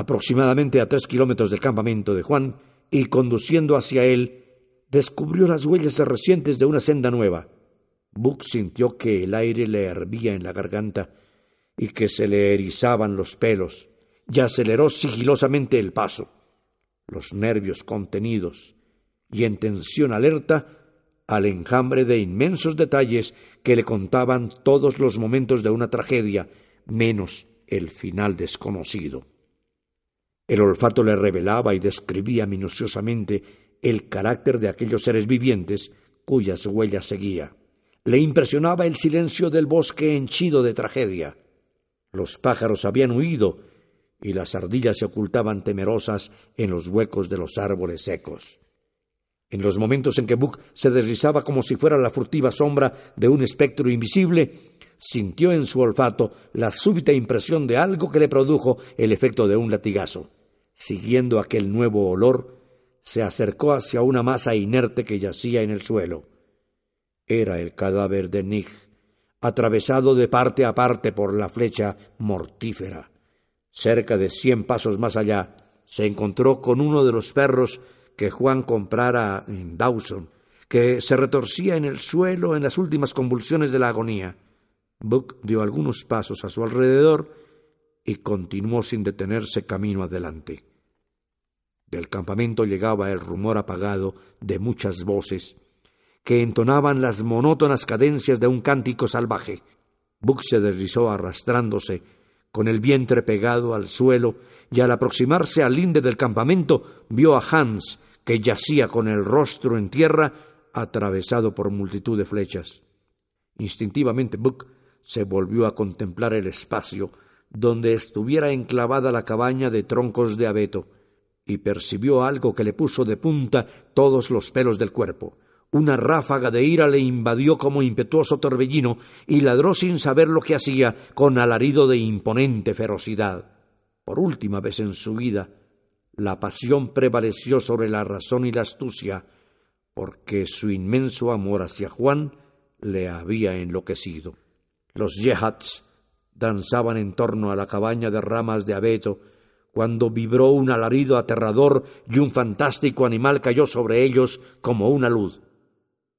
aproximadamente a tres kilómetros del campamento de Juan, y conduciendo hacia él, descubrió las huellas recientes de una senda nueva. Buck sintió que el aire le hervía en la garganta y que se le erizaban los pelos, y aceleró sigilosamente el paso. Los nervios contenidos y en tensión alerta al enjambre de inmensos detalles que le contaban todos los momentos de una tragedia, menos el final desconocido. El olfato le revelaba y describía minuciosamente el carácter de aquellos seres vivientes cuyas huellas seguía. Le impresionaba el silencio del bosque henchido de tragedia. Los pájaros habían huido y las ardillas se ocultaban temerosas en los huecos de los árboles secos. En los momentos en que Buck se deslizaba como si fuera la furtiva sombra de un espectro invisible, sintió en su olfato la súbita impresión de algo que le produjo el efecto de un latigazo. Siguiendo aquel nuevo olor, se acercó hacia una masa inerte que yacía en el suelo. Era el cadáver de Nick, atravesado de parte a parte por la flecha mortífera. Cerca de cien pasos más allá, se encontró con uno de los perros que Juan comprara en Dawson, que se retorcía en el suelo en las últimas convulsiones de la agonía. Buck dio algunos pasos a su alrededor y continuó sin detenerse camino adelante. Del campamento llegaba el rumor apagado de muchas voces que entonaban las monótonas cadencias de un cántico salvaje. Buck se deslizó arrastrándose, con el vientre pegado al suelo, y al aproximarse al linde del campamento vio a Hans que yacía con el rostro en tierra, atravesado por multitud de flechas. Instintivamente Buck se volvió a contemplar el espacio donde estuviera enclavada la cabaña de troncos de abeto, y percibió algo que le puso de punta todos los pelos del cuerpo. Una ráfaga de ira le invadió como impetuoso torbellino y ladró sin saber lo que hacía, con alarido de imponente ferocidad. Por última vez en su vida, la pasión prevaleció sobre la razón y la astucia, porque su inmenso amor hacia Juan le había enloquecido. Los yehats danzaban en torno a la cabaña de ramas de abeto, cuando vibró un alarido aterrador y un fantástico animal cayó sobre ellos como una luz.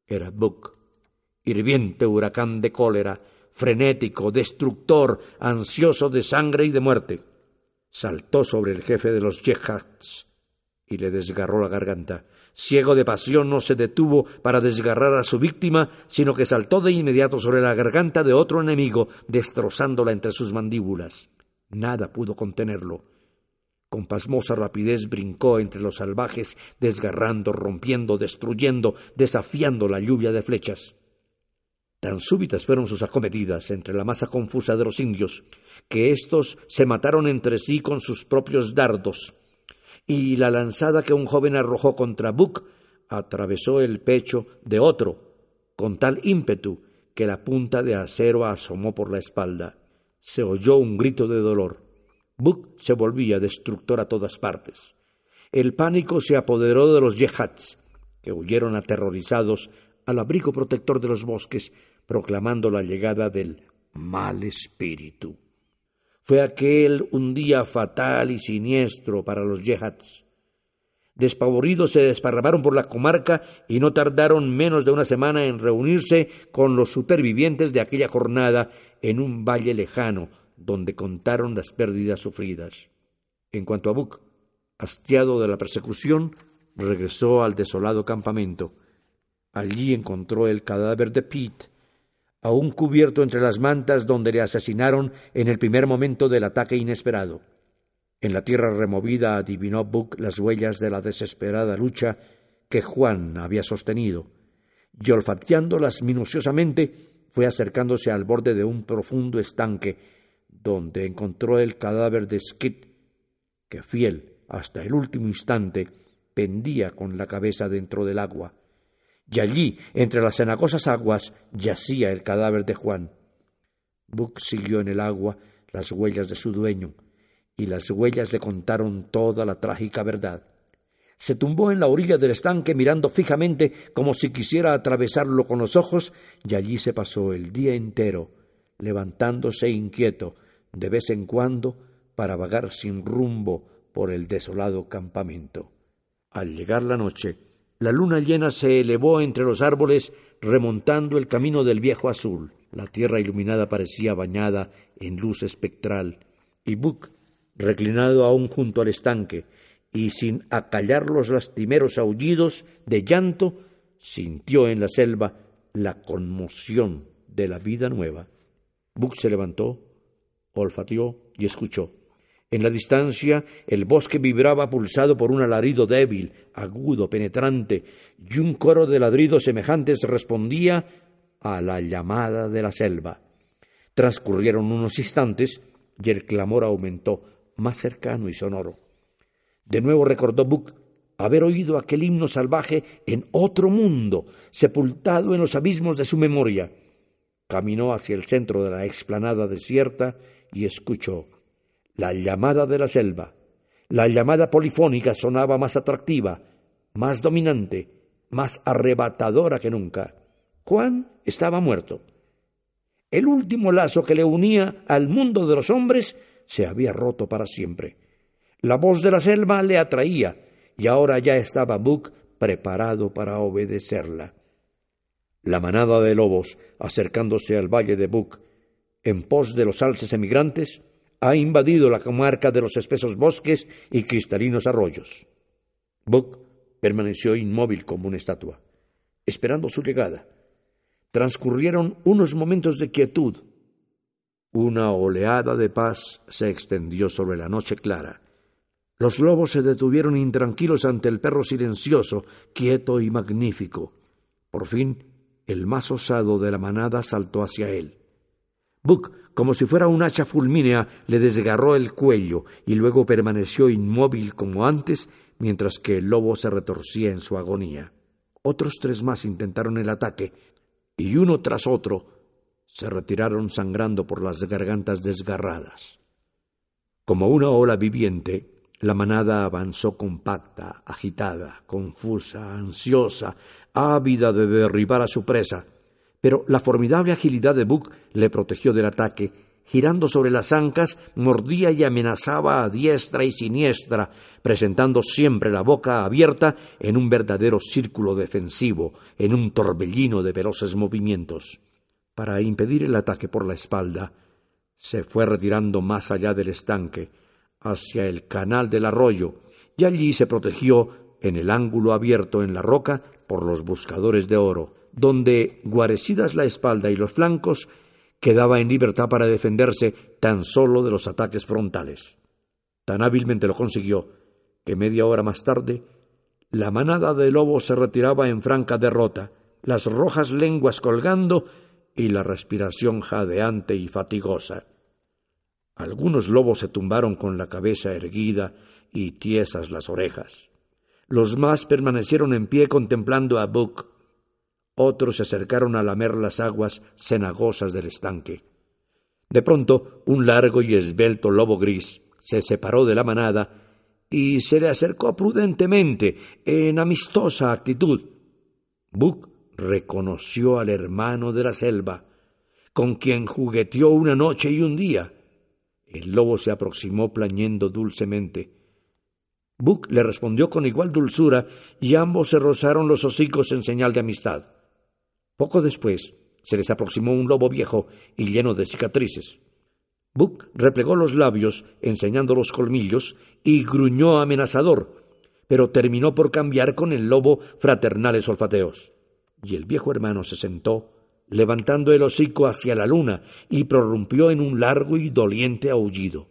Era Buck, hirviente huracán de cólera, frenético, destructor, ansioso de sangre y de muerte saltó sobre el jefe de los yehats y le desgarró la garganta. Ciego de pasión no se detuvo para desgarrar a su víctima, sino que saltó de inmediato sobre la garganta de otro enemigo, destrozándola entre sus mandíbulas. Nada pudo contenerlo. Con pasmosa rapidez brincó entre los salvajes, desgarrando, rompiendo, destruyendo, desafiando la lluvia de flechas. Tan súbitas fueron sus acometidas entre la masa confusa de los indios, que éstos se mataron entre sí con sus propios dardos, y la lanzada que un joven arrojó contra Buck atravesó el pecho de otro, con tal ímpetu que la punta de acero asomó por la espalda. Se oyó un grito de dolor. Buck se volvía destructor a todas partes. El pánico se apoderó de los yehats, que huyeron aterrorizados al abrigo protector de los bosques, proclamando la llegada del mal espíritu. Fue aquel un día fatal y siniestro para los yehads. Despavoridos se desparramaron por la comarca y no tardaron menos de una semana en reunirse con los supervivientes de aquella jornada en un valle lejano, donde contaron las pérdidas sufridas. En cuanto a Buck, hastiado de la persecución, regresó al desolado campamento. Allí encontró el cadáver de Pete, aún cubierto entre las mantas donde le asesinaron en el primer momento del ataque inesperado. En la tierra removida adivinó Buck las huellas de la desesperada lucha que Juan había sostenido, y olfateándolas minuciosamente fue acercándose al borde de un profundo estanque, donde encontró el cadáver de Skid, que fiel hasta el último instante pendía con la cabeza dentro del agua y allí, entre las cenagosas aguas, yacía el cadáver de Juan. Buck siguió en el agua las huellas de su dueño, y las huellas le contaron toda la trágica verdad. Se tumbó en la orilla del estanque mirando fijamente como si quisiera atravesarlo con los ojos, y allí se pasó el día entero, levantándose inquieto de vez en cuando para vagar sin rumbo por el desolado campamento. Al llegar la noche, la luna llena se elevó entre los árboles remontando el camino del viejo azul. La tierra iluminada parecía bañada en luz espectral, y Buck, reclinado aún junto al estanque, y sin acallar los lastimeros aullidos de llanto, sintió en la selva la conmoción de la vida nueva. Buck se levantó, olfateó y escuchó. En la distancia el bosque vibraba pulsado por un alarido débil, agudo, penetrante, y un coro de ladridos semejantes respondía a la llamada de la selva. Transcurrieron unos instantes y el clamor aumentó, más cercano y sonoro. De nuevo recordó Buck haber oído aquel himno salvaje en otro mundo, sepultado en los abismos de su memoria. Caminó hacia el centro de la explanada desierta y escuchó la llamada de la selva. La llamada polifónica sonaba más atractiva, más dominante, más arrebatadora que nunca. Juan estaba muerto. El último lazo que le unía al mundo de los hombres se había roto para siempre. La voz de la selva le atraía, y ahora ya estaba Buck preparado para obedecerla. La manada de lobos, acercándose al valle de Buck, en pos de los alces emigrantes, ha invadido la comarca de los espesos bosques y cristalinos arroyos. Buck permaneció inmóvil como una estatua, esperando su llegada. Transcurrieron unos momentos de quietud. Una oleada de paz se extendió sobre la noche clara. Los lobos se detuvieron intranquilos ante el perro silencioso, quieto y magnífico. Por fin, el más osado de la manada saltó hacia él. Buck, como si fuera un hacha fulmínea, le desgarró el cuello y luego permaneció inmóvil como antes, mientras que el lobo se retorcía en su agonía. Otros tres más intentaron el ataque, y uno tras otro se retiraron sangrando por las gargantas desgarradas. Como una ola viviente, la manada avanzó compacta, agitada, confusa, ansiosa, ávida de derribar a su presa, pero la formidable agilidad de Buck le protegió del ataque. Girando sobre las ancas, mordía y amenazaba a diestra y siniestra, presentando siempre la boca abierta en un verdadero círculo defensivo, en un torbellino de veloces movimientos. Para impedir el ataque por la espalda, se fue retirando más allá del estanque, hacia el canal del arroyo, y allí se protegió en el ángulo abierto en la roca por los buscadores de oro donde, guarecidas la espalda y los flancos, quedaba en libertad para defenderse tan solo de los ataques frontales. Tan hábilmente lo consiguió que media hora más tarde la manada de lobos se retiraba en franca derrota, las rojas lenguas colgando y la respiración jadeante y fatigosa. Algunos lobos se tumbaron con la cabeza erguida y tiesas las orejas. Los más permanecieron en pie contemplando a Buck, otros se acercaron a lamer las aguas cenagosas del estanque. De pronto, un largo y esbelto lobo gris se separó de la manada y se le acercó prudentemente, en amistosa actitud. Buck reconoció al hermano de la selva, con quien jugueteó una noche y un día. El lobo se aproximó plañendo dulcemente. Buck le respondió con igual dulzura y ambos se rozaron los hocicos en señal de amistad. Poco después se les aproximó un lobo viejo y lleno de cicatrices. Buck replegó los labios, enseñando los colmillos, y gruñó amenazador, pero terminó por cambiar con el lobo fraternales olfateos. Y el viejo hermano se sentó, levantando el hocico hacia la luna, y prorrumpió en un largo y doliente aullido.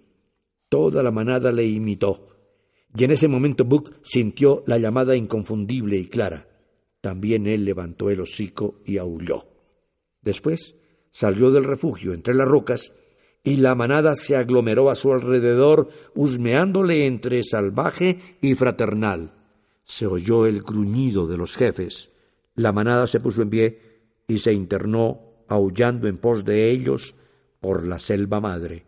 Toda la manada le imitó, y en ese momento Buck sintió la llamada inconfundible y clara. También él levantó el hocico y aulló. Después salió del refugio entre las rocas y la manada se aglomeró a su alrededor, husmeándole entre salvaje y fraternal. Se oyó el gruñido de los jefes. La manada se puso en pie y se internó, aullando en pos de ellos, por la selva madre.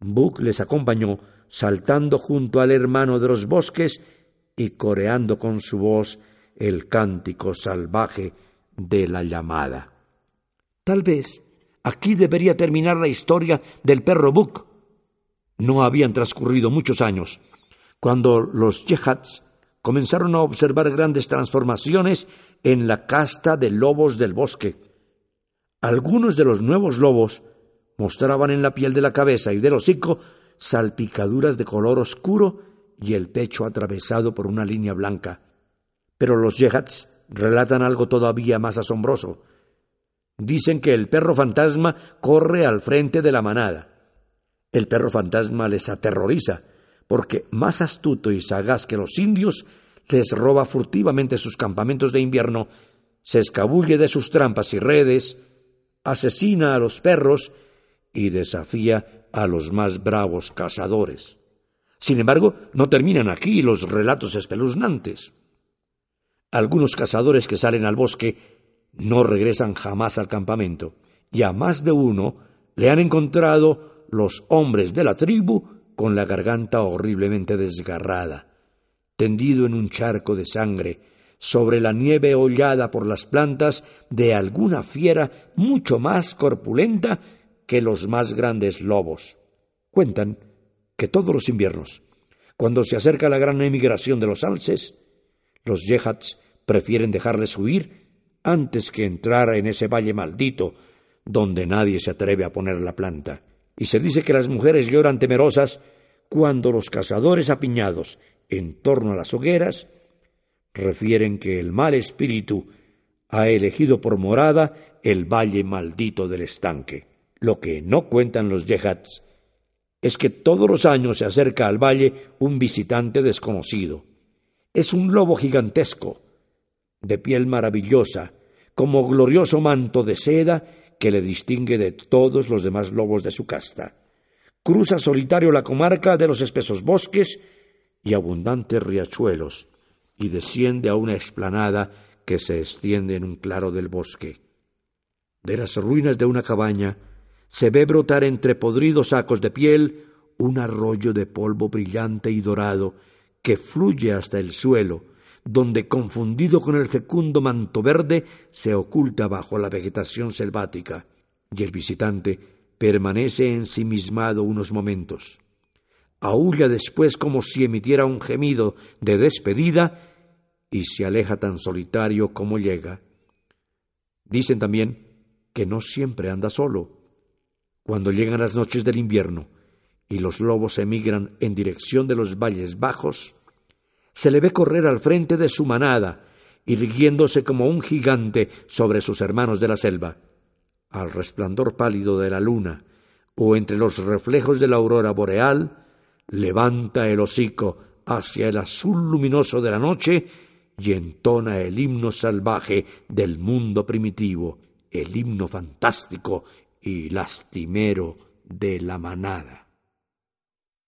Buck les acompañó, saltando junto al hermano de los bosques y coreando con su voz el cántico salvaje de la llamada. Tal vez aquí debería terminar la historia del perro Buck, No habían transcurrido muchos años cuando los yehats comenzaron a observar grandes transformaciones en la casta de lobos del bosque. Algunos de los nuevos lobos mostraban en la piel de la cabeza y del hocico salpicaduras de color oscuro y el pecho atravesado por una línea blanca. Pero los yehats relatan algo todavía más asombroso. Dicen que el perro fantasma corre al frente de la manada. El perro fantasma les aterroriza, porque más astuto y sagaz que los indios, les roba furtivamente sus campamentos de invierno, se escabulle de sus trampas y redes, asesina a los perros y desafía a los más bravos cazadores. Sin embargo, no terminan aquí los relatos espeluznantes. Algunos cazadores que salen al bosque no regresan jamás al campamento, y a más de uno le han encontrado los hombres de la tribu con la garganta horriblemente desgarrada, tendido en un charco de sangre, sobre la nieve hollada por las plantas de alguna fiera mucho más corpulenta que los más grandes lobos. Cuentan que todos los inviernos, cuando se acerca la gran emigración de los alces, los yehats prefieren dejarles huir antes que entrar en ese valle maldito donde nadie se atreve a poner la planta. Y se dice que las mujeres lloran temerosas cuando los cazadores apiñados en torno a las hogueras refieren que el mal espíritu ha elegido por morada el valle maldito del estanque. Lo que no cuentan los yehats es que todos los años se acerca al valle un visitante desconocido. Es un lobo gigantesco, de piel maravillosa, como glorioso manto de seda que le distingue de todos los demás lobos de su casta. Cruza solitario la comarca de los espesos bosques y abundantes riachuelos, y desciende a una explanada que se extiende en un claro del bosque. De las ruinas de una cabaña se ve brotar entre podridos sacos de piel un arroyo de polvo brillante y dorado que fluye hasta el suelo, donde confundido con el fecundo manto verde se oculta bajo la vegetación selvática, y el visitante permanece ensimismado unos momentos. Aúlla después como si emitiera un gemido de despedida y se aleja tan solitario como llega. Dicen también que no siempre anda solo. Cuando llegan las noches del invierno y los lobos emigran en dirección de los valles bajos, se le ve correr al frente de su manada, irguiéndose como un gigante sobre sus hermanos de la selva. Al resplandor pálido de la luna, o entre los reflejos de la aurora boreal, levanta el hocico hacia el azul luminoso de la noche y entona el himno salvaje del mundo primitivo, el himno fantástico y lastimero de la manada.